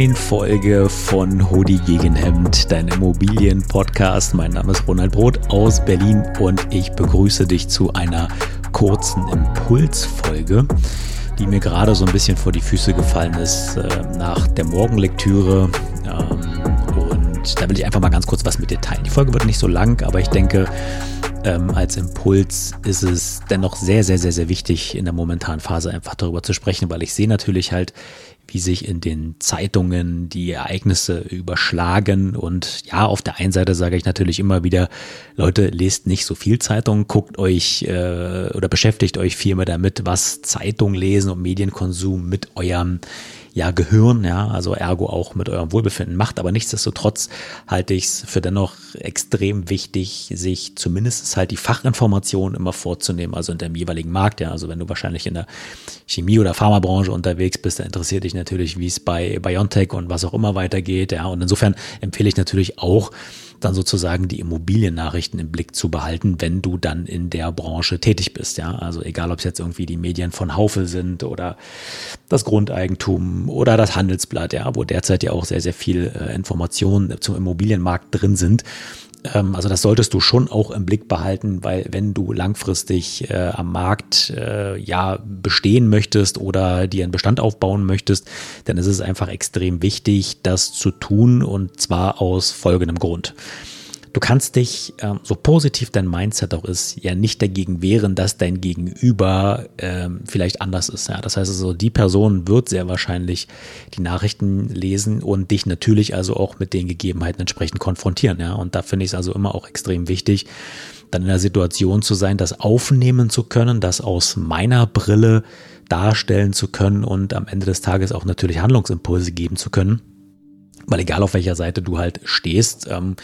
neuen Folge von Hodi gegen Hemd, dein Immobilien-Podcast. Mein Name ist Ronald Brot aus Berlin und ich begrüße dich zu einer kurzen Impulsfolge, die mir gerade so ein bisschen vor die Füße gefallen ist äh, nach der Morgenlektüre. Ähm, und da will ich einfach mal ganz kurz was mit dir teilen. Die Folge wird nicht so lang, aber ich denke, ähm, als Impuls ist es dennoch sehr, sehr, sehr, sehr wichtig, in der momentanen Phase einfach darüber zu sprechen, weil ich sehe natürlich halt, wie sich in den Zeitungen die Ereignisse überschlagen. Und ja, auf der einen Seite sage ich natürlich immer wieder, Leute, lest nicht so viel Zeitung, guckt euch äh, oder beschäftigt euch viel mehr damit, was Zeitung lesen und Medienkonsum mit eurem ja, Gehirn, ja, also ergo auch mit eurem Wohlbefinden macht. Aber nichtsdestotrotz halte ich es für dennoch extrem wichtig, sich zumindest halt die Fachinformationen immer vorzunehmen, also in dem jeweiligen Markt, ja. Also wenn du wahrscheinlich in der Chemie- oder Pharmabranche unterwegs bist, dann interessiert dich natürlich, wie es bei BioNTech und was auch immer weitergeht, ja. Und insofern empfehle ich natürlich auch, dann sozusagen die Immobiliennachrichten im Blick zu behalten, wenn du dann in der Branche tätig bist. Ja, also egal, ob es jetzt irgendwie die Medien von Haufe sind oder das Grundeigentum oder das Handelsblatt, ja, wo derzeit ja auch sehr, sehr viel äh, Informationen zum Immobilienmarkt drin sind. Ähm, also das solltest du schon auch im Blick behalten, weil wenn du langfristig äh, am Markt äh, ja bestehen möchtest oder dir einen Bestand aufbauen möchtest, dann ist es einfach extrem wichtig, das zu tun und zwar aus folgendem Grund. Du kannst dich, ähm, so positiv dein Mindset auch ist, ja nicht dagegen wehren, dass dein Gegenüber ähm, vielleicht anders ist. Das heißt also, die Person wird sehr wahrscheinlich die Nachrichten lesen und dich natürlich also auch mit den Gegebenheiten entsprechend konfrontieren. Ja? Und da finde ich es also immer auch extrem wichtig, dann in der Situation zu sein, das aufnehmen zu können, das aus meiner Brille darstellen zu können und am Ende des Tages auch natürlich Handlungsimpulse geben zu können. Weil egal auf welcher Seite du halt stehst, ähm,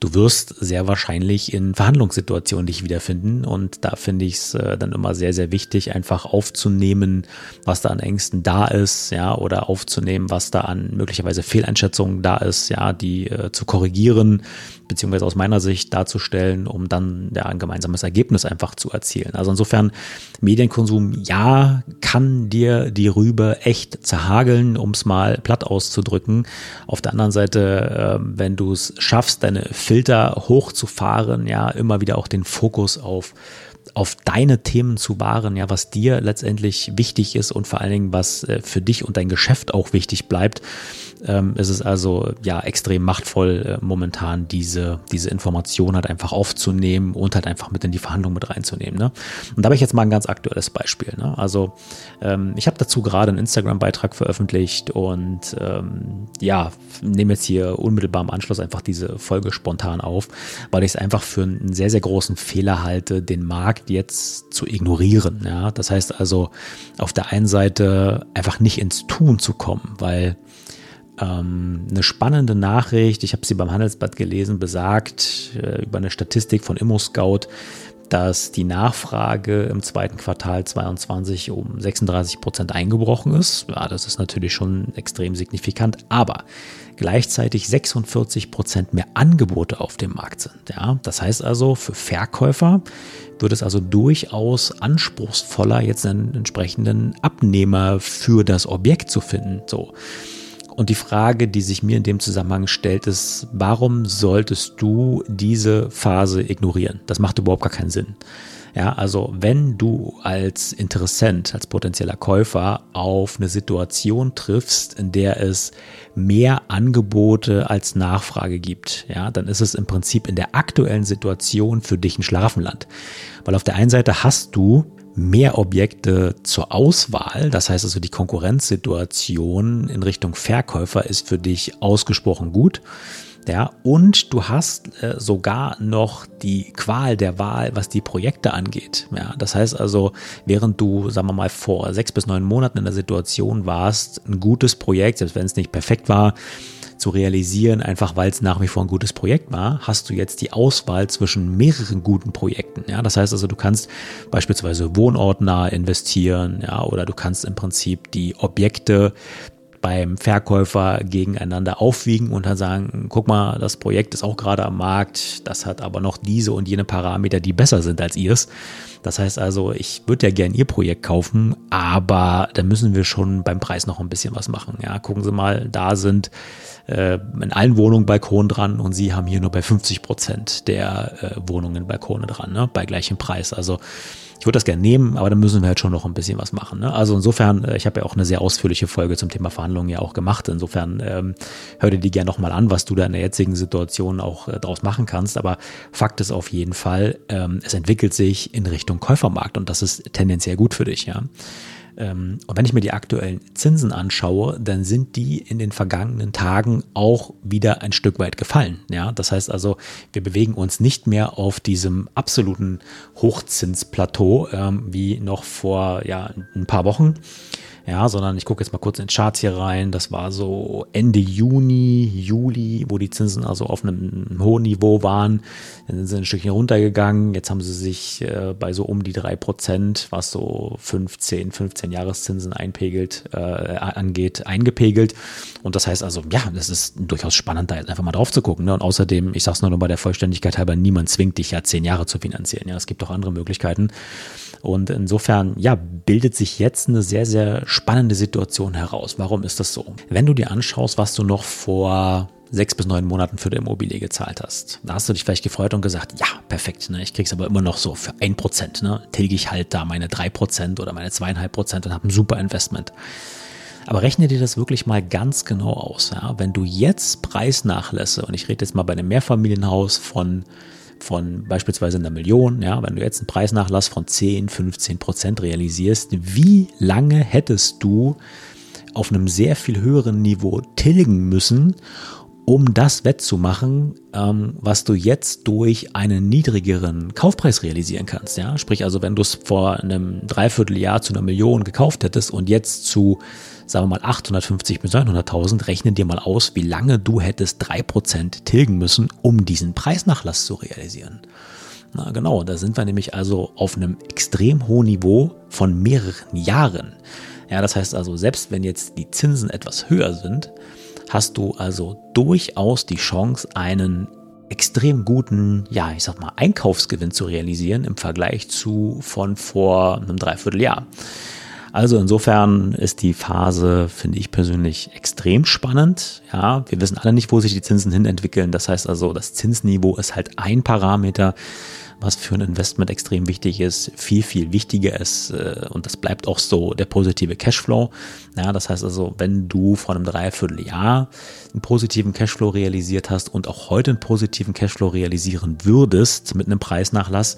du wirst sehr wahrscheinlich in Verhandlungssituationen dich wiederfinden. Und da finde ich es äh, dann immer sehr, sehr wichtig, einfach aufzunehmen, was da an Ängsten da ist, ja, oder aufzunehmen, was da an möglicherweise Fehleinschätzungen da ist, ja, die äh, zu korrigieren, beziehungsweise aus meiner Sicht darzustellen, um dann ja, ein gemeinsames Ergebnis einfach zu erzielen. Also insofern, Medienkonsum, ja, kann dir die Rübe echt zerhageln, um es mal platt auszudrücken. Auf der anderen Seite, äh, wenn du es schaffst, deine Filter hochzufahren, ja, immer wieder auch den Fokus auf auf deine Themen zu wahren, ja, was dir letztendlich wichtig ist und vor allen Dingen, was äh, für dich und dein Geschäft auch wichtig bleibt, ähm, ist es also ja extrem machtvoll, äh, momentan diese, diese Information halt einfach aufzunehmen und halt einfach mit in die Verhandlung mit reinzunehmen. Ne? Und da habe ich jetzt mal ein ganz aktuelles Beispiel. Ne? Also ähm, ich habe dazu gerade einen Instagram-Beitrag veröffentlicht und ähm, ja, nehme jetzt hier unmittelbar im Anschluss einfach diese Folge spontan auf, weil ich es einfach für einen sehr, sehr großen Fehler halte, den Markt jetzt zu ignorieren. Ja? Das heißt also, auf der einen Seite einfach nicht ins Tun zu kommen, weil ähm, eine spannende Nachricht, ich habe sie beim Handelsblatt gelesen, besagt äh, über eine Statistik von ImmoScout, dass die Nachfrage im zweiten Quartal 22 um 36 Prozent eingebrochen ist. Ja, das ist natürlich schon extrem signifikant, aber gleichzeitig 46 Prozent mehr Angebote auf dem Markt sind. Ja, das heißt also, für Verkäufer wird es also durchaus anspruchsvoller, jetzt einen entsprechenden Abnehmer für das Objekt zu finden. So. Und die Frage, die sich mir in dem Zusammenhang stellt, ist, warum solltest du diese Phase ignorieren? Das macht überhaupt gar keinen Sinn. Ja, also wenn du als Interessent, als potenzieller Käufer auf eine Situation triffst, in der es mehr Angebote als Nachfrage gibt, ja, dann ist es im Prinzip in der aktuellen Situation für dich ein Schlafenland. Weil auf der einen Seite hast du mehr Objekte zur Auswahl. Das heißt also, die Konkurrenzsituation in Richtung Verkäufer ist für dich ausgesprochen gut. Ja, und du hast äh, sogar noch die Qual der Wahl, was die Projekte angeht. Ja, das heißt also, während du, sagen wir mal, vor sechs bis neun Monaten in der Situation warst, ein gutes Projekt, selbst wenn es nicht perfekt war, zu realisieren, einfach weil es nach wie vor ein gutes Projekt war, hast du jetzt die Auswahl zwischen mehreren guten Projekten. Ja, das heißt also, du kannst beispielsweise wohnortnah investieren, ja, oder du kannst im Prinzip die Objekte beim Verkäufer gegeneinander aufwiegen und dann sagen, guck mal, das Projekt ist auch gerade am Markt, das hat aber noch diese und jene Parameter, die besser sind als ihrs. Das heißt also, ich würde ja gern Ihr Projekt kaufen, aber da müssen wir schon beim Preis noch ein bisschen was machen. Ja, gucken Sie mal, da sind äh, in allen Wohnungen Balkon dran und Sie haben hier nur bei 50 Prozent der äh, Wohnungen Balkone dran, ne? bei gleichem Preis. Also ich würde das gerne nehmen, aber da müssen wir halt schon noch ein bisschen was machen. Ne? Also insofern, äh, ich habe ja auch eine sehr ausführliche Folge zum Thema Verhandlungen ja auch gemacht. Insofern ähm, hör dir die gerne nochmal an, was du da in der jetzigen Situation auch äh, draus machen kannst. Aber Fakt ist auf jeden Fall, ähm, es entwickelt sich in Richtung Käufermarkt und das ist tendenziell gut für dich, ja. Ähm, und wenn ich mir die aktuellen Zinsen anschaue, dann sind die in den vergangenen Tagen auch wieder ein Stück weit gefallen. Ja, das heißt also, wir bewegen uns nicht mehr auf diesem absoluten Hochzinsplateau ähm, wie noch vor ja, ein paar Wochen ja, sondern ich gucke jetzt mal kurz in Charts hier rein. Das war so Ende Juni, Juli, wo die Zinsen also auf einem hohen Niveau waren. Dann sind sie ein Stückchen runtergegangen. Jetzt haben sie sich äh, bei so um die drei Prozent, was so 15, 15 Jahreszinsen einpegelt, äh, angeht, eingepegelt. Und das heißt also, ja, das ist durchaus spannend, da jetzt einfach mal drauf zu gucken. Ne? Und außerdem, ich sag's nur noch bei der Vollständigkeit halber, niemand zwingt dich ja zehn Jahre zu finanzieren. Ja, es gibt auch andere Möglichkeiten. Und insofern, ja, bildet sich jetzt eine sehr, sehr spannende Situation heraus. Warum ist das so? Wenn du dir anschaust, was du noch vor sechs bis neun Monaten für die Immobilie gezahlt hast. Da hast du dich vielleicht gefreut und gesagt, ja, perfekt, ne? ich krieg's aber immer noch so für ein Prozent, ne? tilge ich halt da meine drei Prozent oder meine zweieinhalb Prozent und habe ein super Investment. Aber rechne dir das wirklich mal ganz genau aus. Ja? Wenn du jetzt Preisnachlässe, und ich rede jetzt mal bei einem Mehrfamilienhaus von von beispielsweise einer Million, ja, wenn du jetzt einen Preisnachlass von 10, 15 Prozent realisierst, wie lange hättest du auf einem sehr viel höheren Niveau tilgen müssen, um das wettzumachen, ähm, was du jetzt durch einen niedrigeren Kaufpreis realisieren kannst. Ja? Sprich also, wenn du es vor einem Dreivierteljahr zu einer Million gekauft hättest und jetzt zu sagen wir mal 850 bis 900.000, rechne dir mal aus, wie lange du hättest 3% tilgen müssen, um diesen Preisnachlass zu realisieren. Na genau, da sind wir nämlich also auf einem extrem hohen Niveau von mehreren Jahren. Ja, das heißt also, selbst wenn jetzt die Zinsen etwas höher sind, hast du also durchaus die Chance, einen extrem guten, ja, ich sag mal, Einkaufsgewinn zu realisieren im Vergleich zu von vor einem Dreivierteljahr. Also insofern ist die Phase, finde ich persönlich, extrem spannend. Ja, wir wissen alle nicht, wo sich die Zinsen hin entwickeln. Das heißt also, das Zinsniveau ist halt ein Parameter, was für ein Investment extrem wichtig ist. Viel, viel wichtiger ist, äh, und das bleibt auch so, der positive Cashflow. Ja, das heißt also, wenn du vor einem Dreivierteljahr einen positiven Cashflow realisiert hast und auch heute einen positiven Cashflow realisieren würdest mit einem Preisnachlass,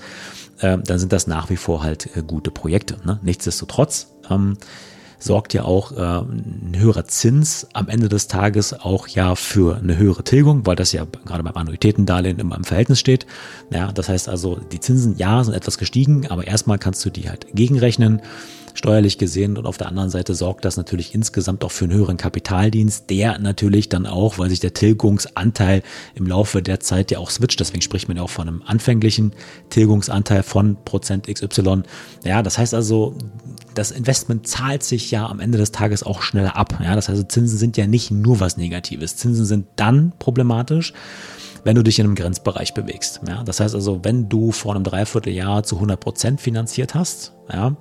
äh, dann sind das nach wie vor halt äh, gute Projekte. Ne? Nichtsdestotrotz ähm, sorgt ja auch äh, ein höherer Zins am Ende des Tages auch ja für eine höhere Tilgung, weil das ja gerade beim Annuitätendarlehen immer im Verhältnis steht. Ja, das heißt also, die Zinsen ja sind etwas gestiegen, aber erstmal kannst du die halt gegenrechnen steuerlich gesehen. Und auf der anderen Seite sorgt das natürlich insgesamt auch für einen höheren Kapitaldienst, der natürlich dann auch, weil sich der Tilgungsanteil im Laufe der Zeit ja auch switcht, deswegen spricht man ja auch von einem anfänglichen Tilgungsanteil von Prozent XY. Ja, das heißt also, das Investment zahlt sich ja am Ende des Tages auch schneller ab. Ja, das heißt, Zinsen sind ja nicht nur was Negatives. Zinsen sind dann problematisch, wenn du dich in einem Grenzbereich bewegst. Ja, das heißt also, wenn du vor einem Dreivierteljahr zu 100 Prozent finanziert hast, ja,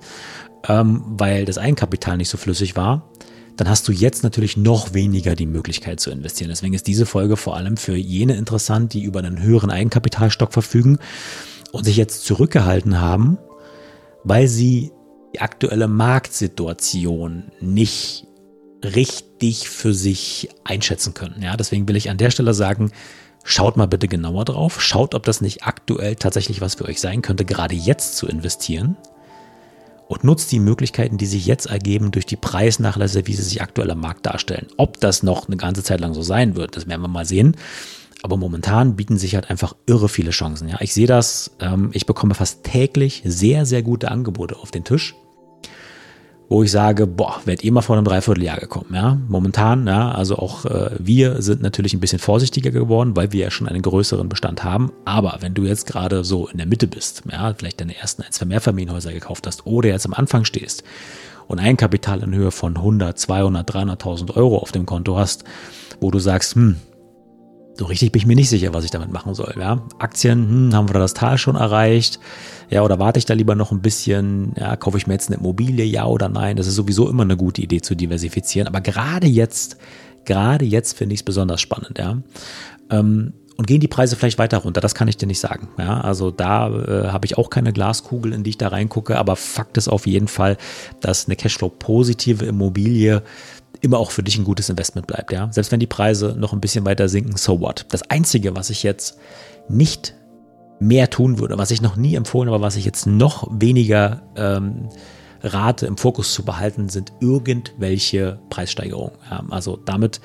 ähm, weil das Eigenkapital nicht so flüssig war, dann hast du jetzt natürlich noch weniger die Möglichkeit zu investieren. Deswegen ist diese Folge vor allem für jene interessant, die über einen höheren Eigenkapitalstock verfügen und sich jetzt zurückgehalten haben, weil sie die aktuelle Marktsituation nicht richtig für sich einschätzen können. Ja, deswegen will ich an der Stelle sagen, schaut mal bitte genauer drauf, schaut, ob das nicht aktuell tatsächlich was für euch sein könnte, gerade jetzt zu investieren und nutzt die Möglichkeiten, die sich jetzt ergeben durch die Preisnachlässe, wie sie sich aktuell am Markt darstellen. Ob das noch eine ganze Zeit lang so sein wird, das werden wir mal sehen. Aber momentan bieten sich halt einfach irre viele Chancen. Ja, ich sehe das, ähm, ich bekomme fast täglich sehr, sehr gute Angebote auf den Tisch wo ich sage, boah, wärt ihr mal vor einem Dreivierteljahr gekommen, ja. Momentan, ja, also auch äh, wir sind natürlich ein bisschen vorsichtiger geworden, weil wir ja schon einen größeren Bestand haben. Aber wenn du jetzt gerade so in der Mitte bist, ja, vielleicht deine ersten ein, zwei Mehrfamilienhäuser gekauft hast oder jetzt am Anfang stehst und Eigenkapital in Höhe von 100, 200, 300.000 Euro auf dem Konto hast, wo du sagst, hm, so richtig bin ich mir nicht sicher, was ich damit machen soll. Ja? Aktien, hm, haben wir da das Tal schon erreicht? Ja, oder warte ich da lieber noch ein bisschen? Ja, kaufe ich mir jetzt eine Immobilie, ja oder nein? Das ist sowieso immer eine gute Idee zu diversifizieren. Aber gerade jetzt, gerade jetzt finde ich es besonders spannend, ja. Ähm, und gehen die Preise vielleicht weiter runter? Das kann ich dir nicht sagen. Ja, also da äh, habe ich auch keine Glaskugel, in die ich da reingucke, aber Fakt ist auf jeden Fall, dass eine Cashflow-positive Immobilie immer auch für dich ein gutes Investment bleibt. Ja? Selbst wenn die Preise noch ein bisschen weiter sinken, so what? Das Einzige, was ich jetzt nicht mehr tun würde, was ich noch nie empfohlen habe, was ich jetzt noch weniger ähm, rate, im Fokus zu behalten, sind irgendwelche Preissteigerungen. Ja? Also damit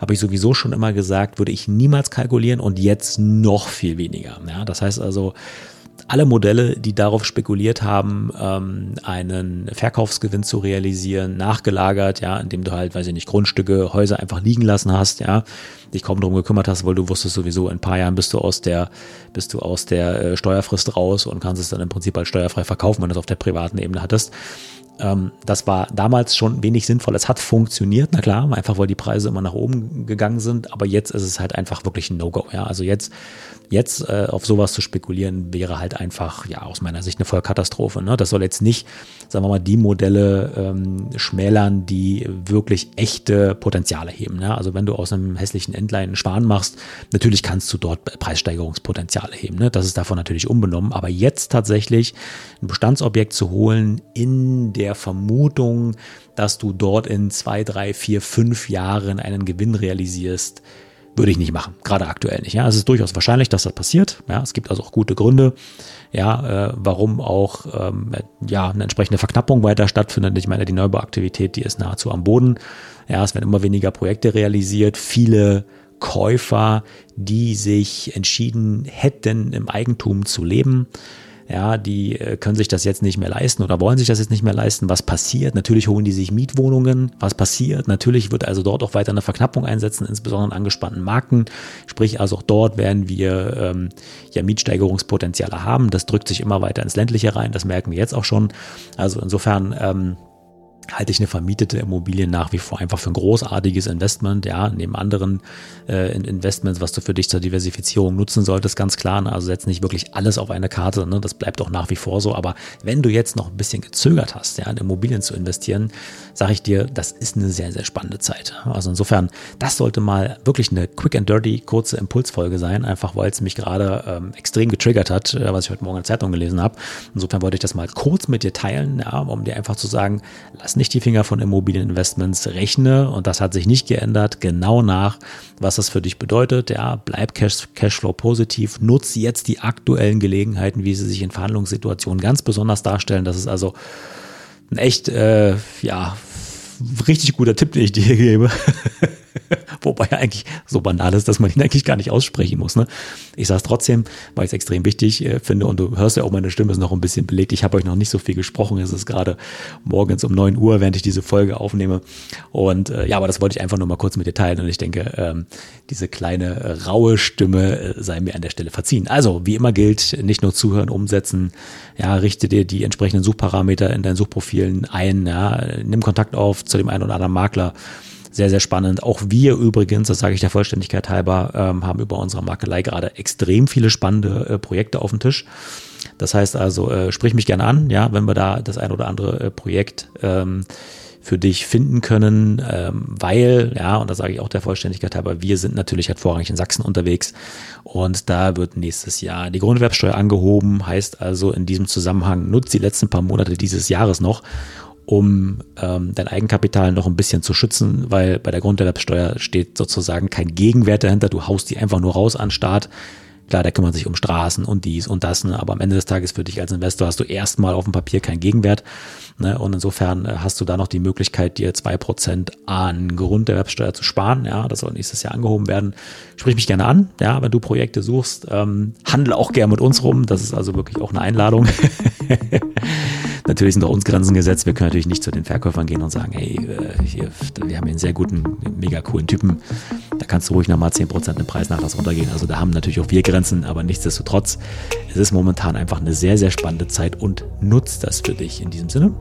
habe ich sowieso schon immer gesagt, würde ich niemals kalkulieren und jetzt noch viel weniger. Ja? Das heißt also, alle Modelle, die darauf spekuliert haben, ähm, einen Verkaufsgewinn zu realisieren, nachgelagert, ja, indem du halt, weiß ich nicht, Grundstücke, Häuser einfach liegen lassen hast, ja, dich kaum darum gekümmert hast, weil du wusstest sowieso, in ein paar Jahren bist du aus der, bist du aus der äh, Steuerfrist raus und kannst es dann im Prinzip als steuerfrei verkaufen, wenn du es auf der privaten Ebene hattest. Ähm, das war damals schon wenig sinnvoll. Es hat funktioniert, na klar, einfach weil die Preise immer nach oben gegangen sind, aber jetzt ist es halt einfach wirklich ein No-Go. Ja, also jetzt, jetzt äh, auf sowas zu spekulieren, wäre halt einfach, ja, aus meiner Sicht eine Vollkatastrophe. Ne? Das soll jetzt nicht, sagen wir mal, die Modelle ähm, schmälern, die wirklich echte Potenziale heben. Ne? Also wenn du aus einem hässlichen Endline einen Schwan machst, natürlich kannst du dort Preissteigerungspotenziale heben. Ne? Das ist davon natürlich unbenommen. Aber jetzt tatsächlich ein Bestandsobjekt zu holen in der der Vermutung, dass du dort in zwei, drei, vier, fünf Jahren einen Gewinn realisierst, würde ich nicht machen, gerade aktuell nicht. Ja, es ist durchaus wahrscheinlich, dass das passiert. Ja, es gibt also auch gute Gründe, ja, äh, warum auch ähm, ja eine entsprechende Verknappung weiter stattfindet. Ich meine, die Neubauaktivität, die ist nahezu am Boden. Ja, es werden immer weniger Projekte realisiert. Viele Käufer, die sich entschieden hätten, im Eigentum zu leben, ja, die äh, können sich das jetzt nicht mehr leisten oder wollen sich das jetzt nicht mehr leisten. Was passiert? Natürlich holen die sich Mietwohnungen. Was passiert? Natürlich wird also dort auch weiter eine Verknappung einsetzen, insbesondere in angespannten Marken. Sprich, also auch dort werden wir ähm, ja Mietsteigerungspotenziale haben. Das drückt sich immer weiter ins Ländliche rein. Das merken wir jetzt auch schon. Also insofern ähm, halte ich eine vermietete Immobilie nach wie vor einfach für ein großartiges Investment, ja, neben anderen äh, Investments, was du für dich zur Diversifizierung nutzen solltest, ganz klar. Ne? Also setz nicht wirklich alles auf eine Karte, ne? das bleibt auch nach wie vor so. Aber wenn du jetzt noch ein bisschen gezögert hast, ja, in Immobilien zu investieren, sage ich dir, das ist eine sehr, sehr spannende Zeit. Also insofern, das sollte mal wirklich eine quick and dirty, kurze Impulsfolge sein, einfach weil es mich gerade ähm, extrem getriggert hat, äh, was ich heute Morgen in der Zeitung gelesen habe. Insofern wollte ich das mal kurz mit dir teilen, ja, um dir einfach zu sagen, lass nicht die Finger von Immobilieninvestments, rechne, und das hat sich nicht geändert, genau nach, was das für dich bedeutet. Ja, bleib Cash, Cashflow positiv, nutze jetzt die aktuellen Gelegenheiten, wie sie sich in Verhandlungssituationen ganz besonders darstellen. Das ist also ein echt, äh, ja, richtig guter Tipp, den ich dir gebe. Wobei er eigentlich so banal ist, dass man ihn eigentlich gar nicht aussprechen muss. Ne? Ich sage es trotzdem, weil ich es extrem wichtig äh, finde und du hörst ja auch, meine Stimme ist noch ein bisschen belegt. Ich habe euch noch nicht so viel gesprochen. Es ist gerade morgens um neun Uhr, während ich diese Folge aufnehme. Und äh, ja, aber das wollte ich einfach nur mal kurz mit dir teilen. Und ich denke, ähm, diese kleine äh, raue Stimme äh, sei mir an der Stelle verziehen. Also, wie immer gilt, nicht nur zuhören, umsetzen. Ja, richte dir die entsprechenden Suchparameter in deinen Suchprofilen ein. Ja, nimm Kontakt auf zu dem einen oder anderen Makler sehr, sehr spannend. Auch wir übrigens, das sage ich der Vollständigkeit halber, ähm, haben über unsere Makelei gerade extrem viele spannende äh, Projekte auf dem Tisch. Das heißt also, äh, sprich mich gerne an, ja, wenn wir da das ein oder andere äh, Projekt ähm, für dich finden können, ähm, weil, ja, und da sage ich auch der Vollständigkeit halber, wir sind natürlich halt vorrangig in Sachsen unterwegs und da wird nächstes Jahr die Grundwerbsteuer angehoben, heißt also in diesem Zusammenhang nutzt die letzten paar Monate dieses Jahres noch um ähm, dein Eigenkapital noch ein bisschen zu schützen, weil bei der Grunderwerbsteuer steht sozusagen kein Gegenwert dahinter. Du haust die einfach nur raus an Start. Klar, der kümmert sich um Straßen und dies und das, ne? aber am Ende des Tages für dich als Investor hast du erstmal auf dem Papier keinen Gegenwert. Ne? Und insofern äh, hast du da noch die Möglichkeit, dir zwei Prozent an Grunderwerbsteuer zu sparen. Ja, das soll nächstes Jahr angehoben werden. Sprich mich gerne an, ja, wenn du Projekte suchst. Ähm, handle auch gerne mit uns rum. Das ist also wirklich auch eine Einladung. Natürlich sind auch uns Grenzen gesetzt. Wir können natürlich nicht zu den Verkäufern gehen und sagen, hey, äh, hier, wir haben hier einen sehr guten, mega coolen Typen. Da kannst du ruhig nochmal 10% den Preisnachlass runtergehen. Also da haben natürlich auch wir Grenzen, aber nichtsdestotrotz, es ist momentan einfach eine sehr, sehr spannende Zeit und nutzt das für dich in diesem Sinne.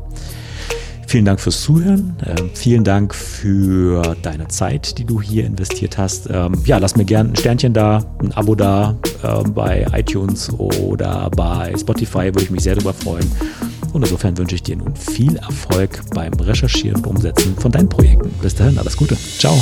Vielen Dank fürs Zuhören. Ähm, vielen Dank für deine Zeit, die du hier investiert hast. Ähm, ja, lass mir gerne ein Sternchen da, ein Abo da ähm, bei iTunes oder bei Spotify, würde ich mich sehr darüber freuen. Und insofern wünsche ich dir nun viel Erfolg beim Recherchieren und Umsetzen von deinen Projekten. Bis dahin, alles Gute. Ciao.